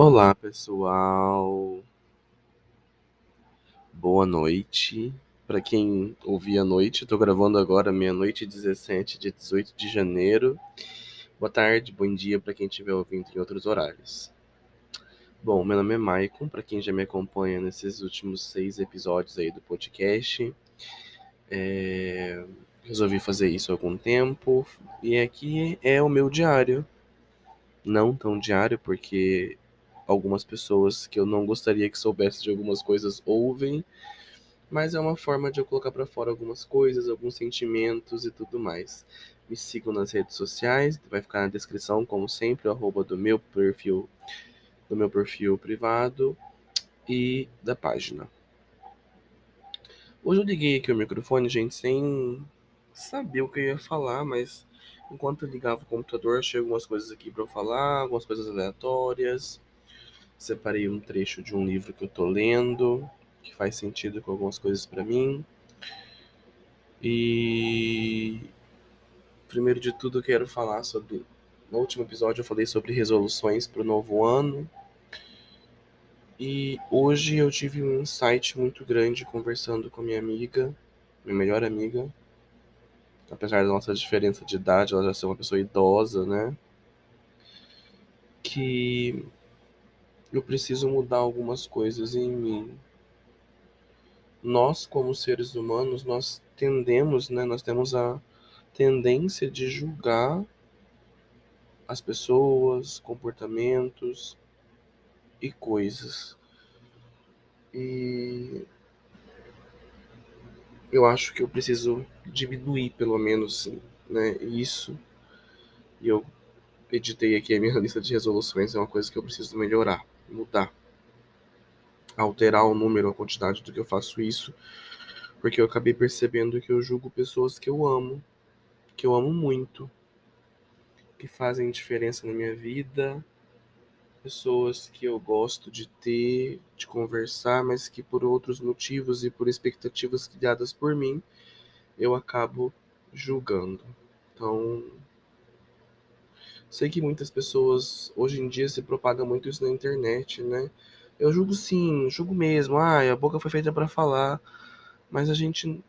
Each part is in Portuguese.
Olá, pessoal. Boa noite. Para quem ouvir à noite, estou gravando agora meia-noite 17 de 18 de janeiro. Boa tarde, bom dia para quem estiver ouvindo em outros horários. Bom, meu nome é Maicon, para quem já me acompanha nesses últimos seis episódios aí do podcast. É... Resolvi fazer isso há algum tempo e aqui é o meu diário. Não tão diário, porque algumas pessoas que eu não gostaria que soubesse de algumas coisas ouvem, mas é uma forma de eu colocar para fora algumas coisas, alguns sentimentos e tudo mais. Me sigam nas redes sociais, vai ficar na descrição, como sempre, o arroba do meu perfil, do meu perfil privado e da página. Hoje eu liguei aqui o microfone, gente, sem saber o que eu ia falar, mas enquanto eu ligava o computador, achei algumas coisas aqui para eu falar, algumas coisas aleatórias. Separei um trecho de um livro que eu tô lendo, que faz sentido com algumas coisas para mim. E primeiro de tudo eu quero falar sobre no último episódio eu falei sobre resoluções para o novo ano. E hoje eu tive um insight muito grande conversando com minha amiga, minha melhor amiga. Apesar da nossa diferença de idade, ela já ser uma pessoa idosa, né? Que eu preciso mudar algumas coisas em mim. Nós, como seres humanos, nós tendemos, né, nós temos a tendência de julgar as pessoas, comportamentos e coisas. E eu acho que eu preciso diminuir pelo menos né, isso. E eu editei aqui a minha lista de resoluções, é uma coisa que eu preciso melhorar mudar, alterar o número, a quantidade do que eu faço isso, porque eu acabei percebendo que eu julgo pessoas que eu amo, que eu amo muito, que fazem diferença na minha vida, pessoas que eu gosto de ter, de conversar, mas que por outros motivos e por expectativas criadas por mim, eu acabo julgando. Então, Sei que muitas pessoas hoje em dia se propaga muito isso na internet, né? Eu julgo sim, julgo mesmo. Ah, a boca foi feita para falar, mas a gente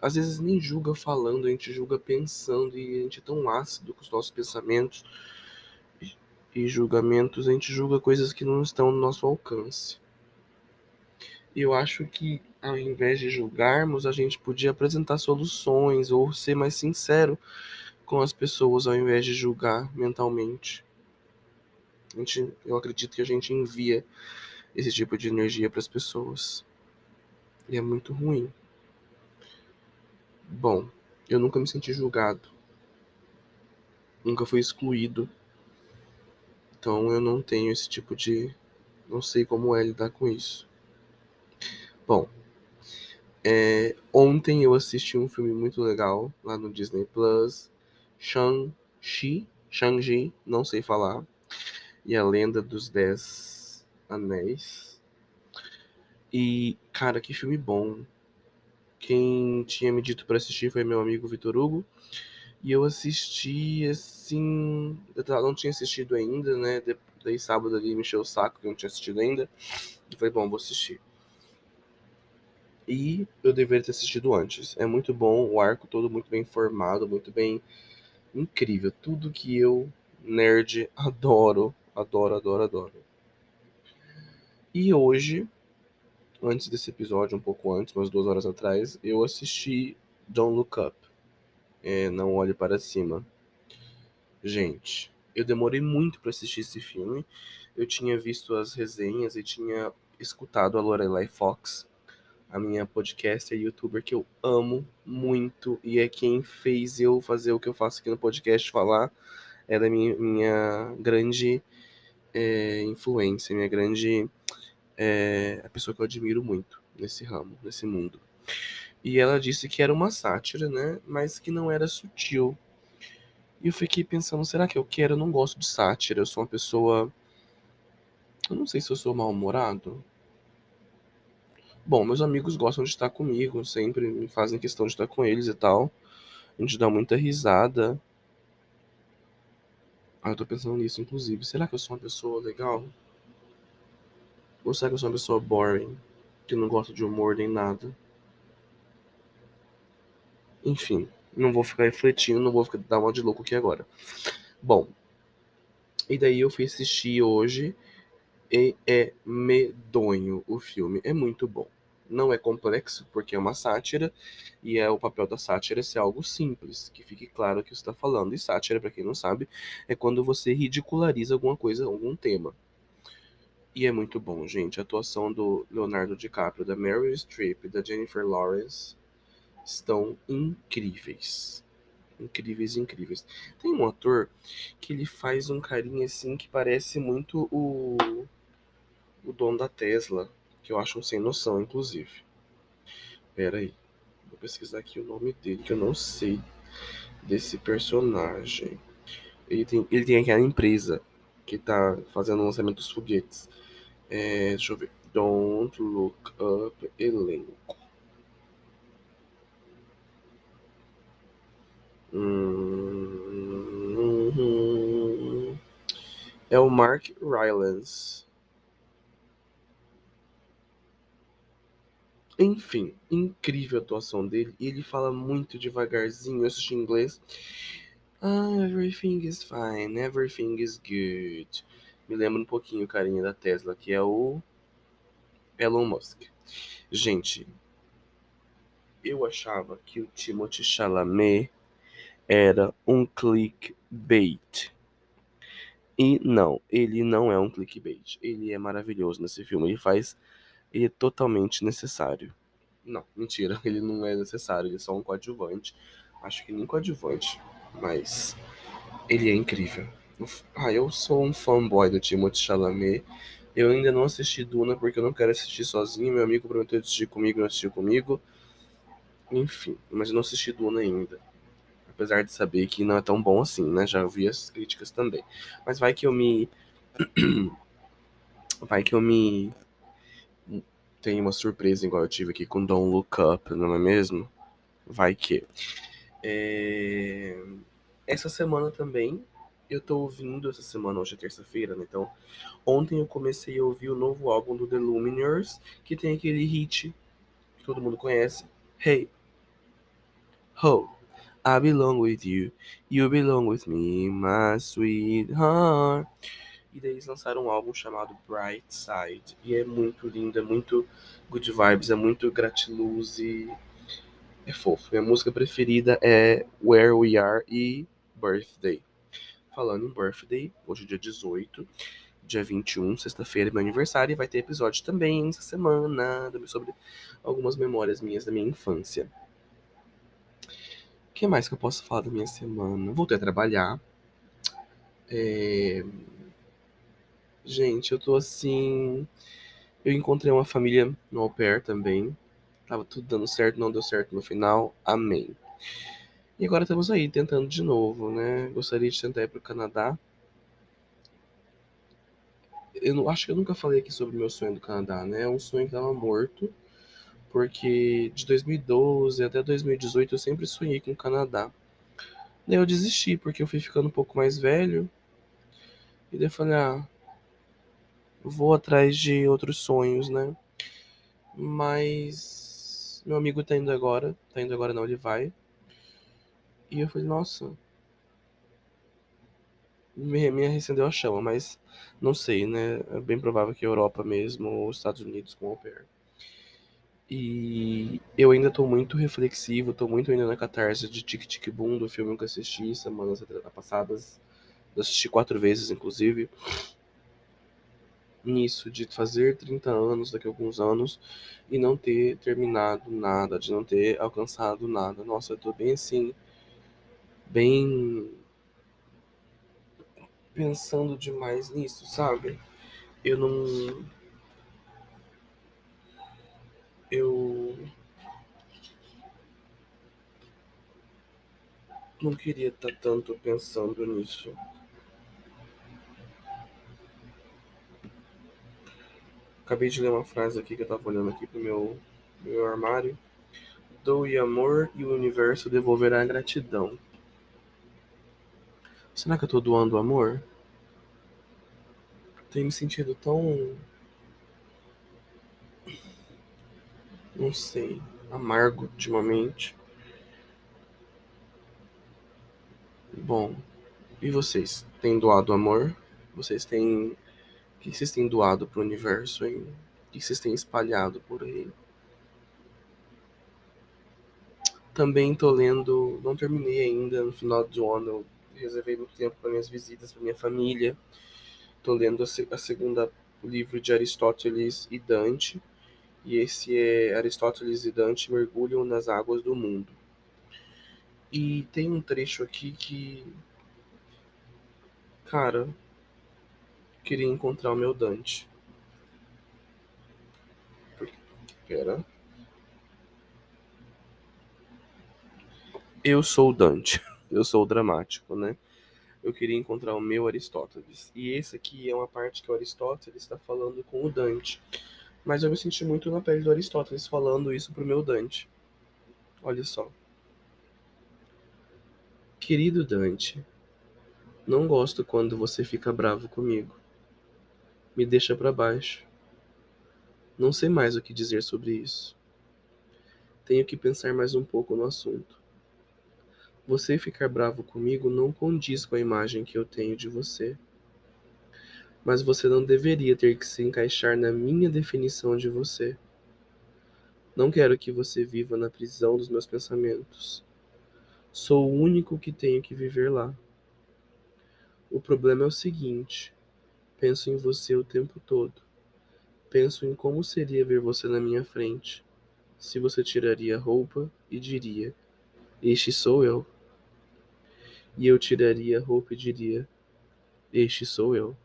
às vezes nem julga falando, a gente julga pensando e a gente é tão ácido com os nossos pensamentos e julgamentos, a gente julga coisas que não estão no nosso alcance. E eu acho que ao invés de julgarmos, a gente podia apresentar soluções ou ser mais sincero com as pessoas ao invés de julgar mentalmente. A gente, eu acredito que a gente envia esse tipo de energia para as pessoas. E é muito ruim. Bom, eu nunca me senti julgado. Nunca fui excluído. Então eu não tenho esse tipo de. Não sei como é lidar com isso. Bom, é, ontem eu assisti um filme muito legal lá no Disney Plus Shang-Chi, Shang-Chi, não sei falar, e a Lenda dos Dez Anéis. E, cara, que filme bom. Quem tinha me dito para assistir foi meu amigo Vitor Hugo. E eu assisti, assim. Eu não tinha assistido ainda, né? Daí sábado ali me encheu o saco que eu não tinha assistido ainda. E falei, bom, vou assistir. E eu deveria ter assistido antes. É muito bom, o arco todo muito bem formado, muito bem incrível. Tudo que eu, nerd, adoro, adoro, adoro, adoro. E hoje, antes desse episódio, um pouco antes, umas duas horas atrás, eu assisti Don't Look Up. É, Não Olhe Para Cima. Gente, eu demorei muito para assistir esse filme. Eu tinha visto as resenhas e tinha escutado a Lorelai Fox a minha podcaster e youtuber que eu amo muito e é quem fez eu fazer o que eu faço aqui no podcast falar. Ela é minha, minha grande é, influência, minha grande. É, a pessoa que eu admiro muito nesse ramo, nesse mundo. E ela disse que era uma sátira, né? Mas que não era sutil. E eu fiquei pensando, será que eu quero? Eu não gosto de sátira. Eu sou uma pessoa. Eu não sei se eu sou mal-humorado. Bom, meus amigos gostam de estar comigo, sempre me fazem questão de estar com eles e tal. A gente dá muita risada. Ah, eu tô pensando nisso, inclusive. Será que eu sou uma pessoa legal? Ou será que eu sou uma pessoa boring? Que não gosta de humor nem nada? Enfim, não vou ficar refletindo, não vou ficar, dar uma de louco aqui agora. Bom, e daí eu fui assistir hoje e é medonho o filme. É muito bom. Não é complexo, porque é uma sátira, e é o papel da sátira ser algo simples, que fique claro o que está falando. E sátira, para quem não sabe, é quando você ridiculariza alguma coisa, algum tema. E é muito bom, gente. A atuação do Leonardo DiCaprio, da Meryl Streep, da Jennifer Lawrence estão incríveis. Incríveis, incríveis. Tem um ator que ele faz um carinha assim que parece muito o o dono da Tesla, que eu acho um sem noção, inclusive. Pera aí. Vou pesquisar aqui o nome dele, que eu não sei desse personagem. Ele tem, ele tem aquela empresa que tá fazendo o lançamento dos foguetes. É, deixa eu ver. Don't Look Up Elenco. Hum, é o Mark Rylance. Enfim, incrível a atuação dele. E ele fala muito devagarzinho. Eu assisti em inglês. Ah, everything is fine, everything is good. Me lembra um pouquinho o carinha da Tesla, que é o Elon Musk. Gente, eu achava que o Timothy Chalamet era um clickbait. E não, ele não é um clickbait. Ele é maravilhoso nesse filme. Ele faz ele é totalmente necessário. Não, mentira, ele não é necessário, ele é só um coadjuvante. Acho que nem coadjuvante, mas ele é incrível. Ah, eu sou um fanboy do Timothée Chalamet. Eu ainda não assisti Duna porque eu não quero assistir sozinho. Meu amigo prometeu assistir comigo, não assistiu comigo. Enfim, mas eu não assisti Duna ainda. Apesar de saber que não é tão bom assim, né? Já ouvi as críticas também. Mas vai que eu me. vai que eu me tem uma surpresa igual eu tive aqui com Don't Look Up, não é mesmo? Vai que. É... Essa semana também, eu tô ouvindo, essa semana, hoje é terça-feira, né? Então, ontem eu comecei a ouvir o novo álbum do The Lumineers, que tem aquele hit que todo mundo conhece. Hey, ho, I belong with you, you belong with me, my sweetheart. E daí eles lançaram um álbum chamado Bright Side. E é muito lindo, é muito good vibes, é muito gratiluz e é fofo. Minha música preferida é Where We Are e Birthday. Falando em Birthday, hoje é dia 18, dia 21, sexta-feira, é meu aniversário, e vai ter episódio também essa semana sobre algumas memórias minhas da minha infância. O que mais que eu posso falar da minha semana? Voltei a trabalhar. É... Gente, eu tô assim. Eu encontrei uma família no au pair também. Tava tudo dando certo, não deu certo no final. Amém. E agora estamos aí tentando de novo, né? Gostaria de tentar ir pro Canadá. Eu não, acho que eu nunca falei aqui sobre o meu sonho do Canadá, né? É um sonho que tava morto. Porque de 2012 até 2018 eu sempre sonhei com o Canadá. Daí eu desisti, porque eu fui ficando um pouco mais velho. E daí eu falei, ah, vou atrás de outros sonhos, né? Mas meu amigo tá indo agora, tá indo agora não, ele vai. E eu falei, nossa, me, me recendeu a chama, mas não sei, né? É bem provável que Europa mesmo, ou os Estados Unidos com o pair. E eu ainda tô muito reflexivo, tô muito ainda na catarse de Tic Tic Boom, do filme que eu assisti semanas passadas. Eu assisti quatro vezes, inclusive nisso de fazer 30 anos daqui a alguns anos e não ter terminado nada, de não ter alcançado nada. Nossa, eu tô bem assim, bem pensando demais nisso, sabe? Eu não eu não queria estar tá tanto pensando nisso. Acabei de ler uma frase aqui que eu tava olhando aqui pro meu, meu armário. Doe amor e o universo devolverá gratidão. Será que eu tô doando amor? Tenho me sentido tão. Não sei. Amargo ultimamente. Bom, e vocês? Têm doado amor? Vocês têm. O que vocês têm doado pro universo, hein? O que vocês têm espalhado por aí? Também tô lendo. Não terminei ainda. No final do ano eu reservei muito tempo para minhas visitas, para minha família. Tô lendo a, segunda o livro de Aristóteles e Dante. E esse é Aristóteles e Dante mergulham nas águas do mundo. E tem um trecho aqui que Cara, queria encontrar o meu Dante. Pera. Eu sou o Dante. Eu sou o dramático, né? Eu queria encontrar o meu Aristóteles. E esse aqui é uma parte que o Aristóteles está falando com o Dante. Mas eu me senti muito na pele do Aristóteles falando isso pro meu Dante. Olha só. Querido Dante, não gosto quando você fica bravo comigo. Me deixa para baixo. Não sei mais o que dizer sobre isso. Tenho que pensar mais um pouco no assunto. Você ficar bravo comigo não condiz com a imagem que eu tenho de você. Mas você não deveria ter que se encaixar na minha definição de você. Não quero que você viva na prisão dos meus pensamentos. Sou o único que tenho que viver lá. O problema é o seguinte: penso em você o tempo todo. Penso em como seria ver você na minha frente. Se você tiraria a roupa e diria: Este sou eu. E eu tiraria a roupa e diria: Este sou eu.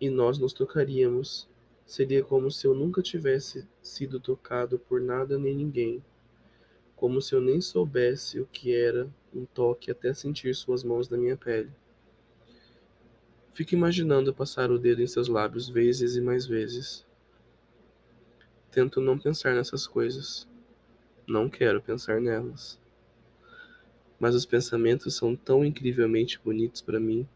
E nós nos tocaríamos. Seria como se eu nunca tivesse sido tocado por nada nem ninguém. Como se eu nem soubesse o que era um toque até sentir suas mãos na minha pele. Fique imaginando passar o dedo em seus lábios vezes e mais vezes. Tento não pensar nessas coisas. Não quero pensar nelas. Mas os pensamentos são tão incrivelmente bonitos para mim.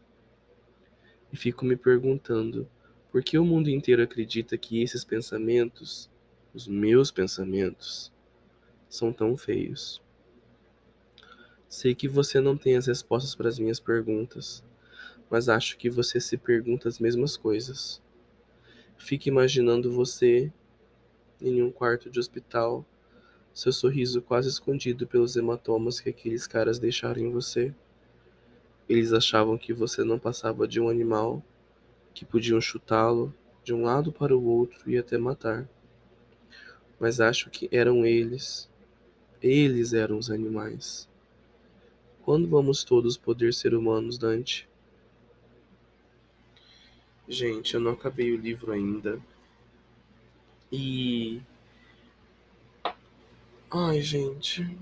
E fico me perguntando por que o mundo inteiro acredita que esses pensamentos, os meus pensamentos, são tão feios. Sei que você não tem as respostas para as minhas perguntas, mas acho que você se pergunta as mesmas coisas. Fique imaginando você em um quarto de hospital, seu sorriso quase escondido pelos hematomas que aqueles caras deixaram em você. Eles achavam que você não passava de um animal, que podiam chutá-lo de um lado para o outro e até matar. Mas acho que eram eles. Eles eram os animais. Quando vamos todos poder ser humanos, Dante? Gente, eu não acabei o livro ainda. E. Ai, gente.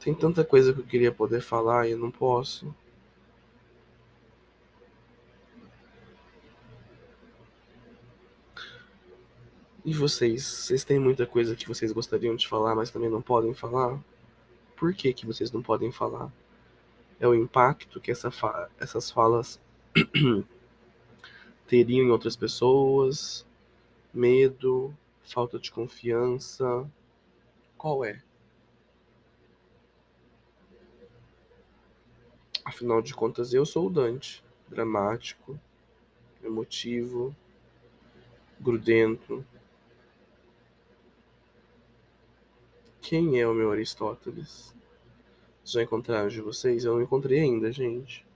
Tem tanta coisa que eu queria poder falar e eu não posso. E vocês? Vocês têm muita coisa que vocês gostariam de falar, mas também não podem falar? Por que, que vocês não podem falar? É o impacto que essa fa essas falas teriam em outras pessoas? Medo? Falta de confiança? Qual é? Afinal de contas, eu sou o Dante, dramático, emotivo, grudento, Quem é o meu Aristóteles? Já encontraram de vocês? Eu não encontrei ainda, gente.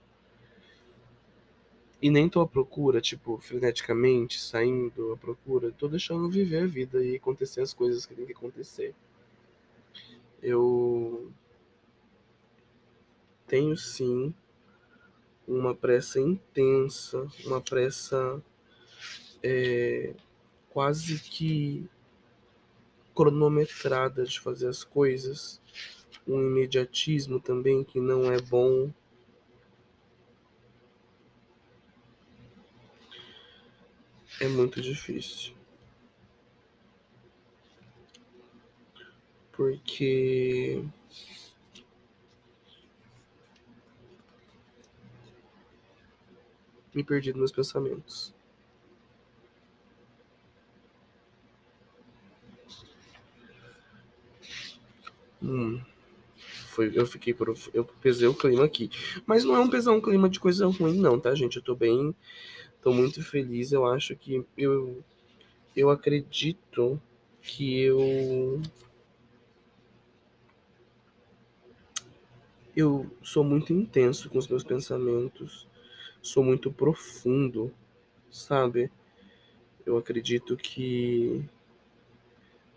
E nem tô à procura, tipo, freneticamente, saindo à procura. Tô deixando viver a vida e acontecer as coisas que tem que acontecer. Eu tenho sim uma pressa intensa, uma pressa é, quase que cronometrada de fazer as coisas, um imediatismo também que não é bom. é muito difícil. Porque me perdi nos meus pensamentos. Hum. Foi, eu fiquei por, eu pesei o clima aqui. Mas não é um pesar é um clima de coisa ruim não, tá, gente? Eu tô bem Tô muito feliz. Eu acho que. Eu, eu acredito que eu. Eu sou muito intenso com os meus pensamentos. Sou muito profundo, sabe? Eu acredito que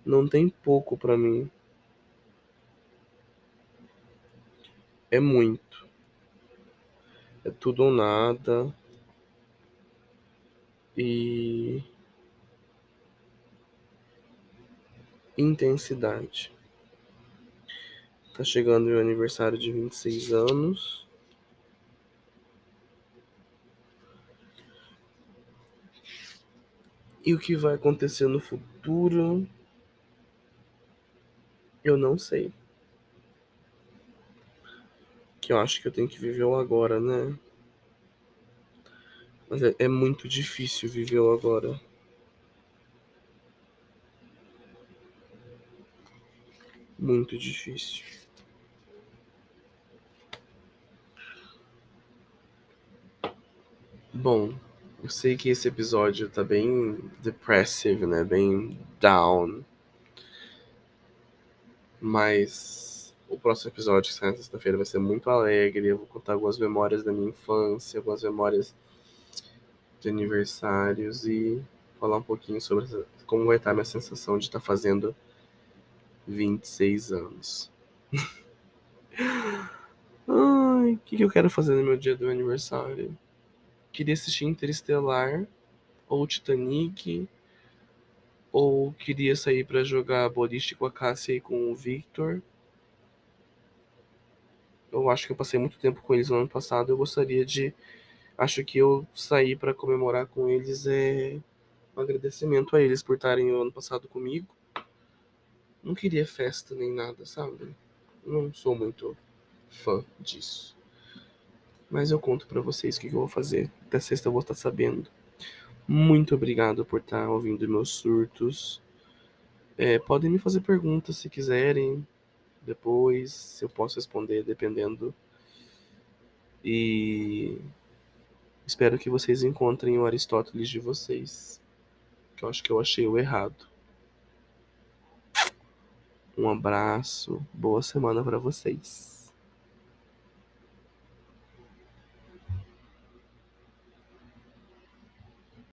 não tem pouco para mim. É muito. É tudo ou nada. E intensidade. Tá chegando meu aniversário de 26 anos. E o que vai acontecer no futuro? Eu não sei. Que eu acho que eu tenho que viver o agora, né? Mas é, é muito difícil viver o agora. Muito difícil. Bom, eu sei que esse episódio tá bem depressive, né? Bem down. Mas o próximo episódio, que sai na sexta-feira, vai ser muito alegre. Eu vou contar algumas memórias da minha infância, algumas memórias de aniversários e falar um pouquinho sobre como vai estar a minha sensação de estar fazendo 26 anos. Ai, o que, que eu quero fazer no meu dia do aniversário? queria assistir Interestelar ou Titanic ou queria sair para jogar boliche com a Cássia e com o Victor. Eu acho que eu passei muito tempo com eles no ano passado. Eu gostaria de. Acho que eu sair para comemorar com eles é um agradecimento a eles por estarem o ano passado comigo. Não queria festa nem nada, sabe? Não sou muito fã disso. Mas eu conto para vocês o que eu vou fazer. Até sexta eu vou estar sabendo. Muito obrigado por estar ouvindo meus surtos. É, podem me fazer perguntas se quiserem. Depois, se eu posso responder, dependendo. E espero que vocês encontrem o Aristóteles de vocês. Que eu acho que eu achei o errado. Um abraço, boa semana para vocês.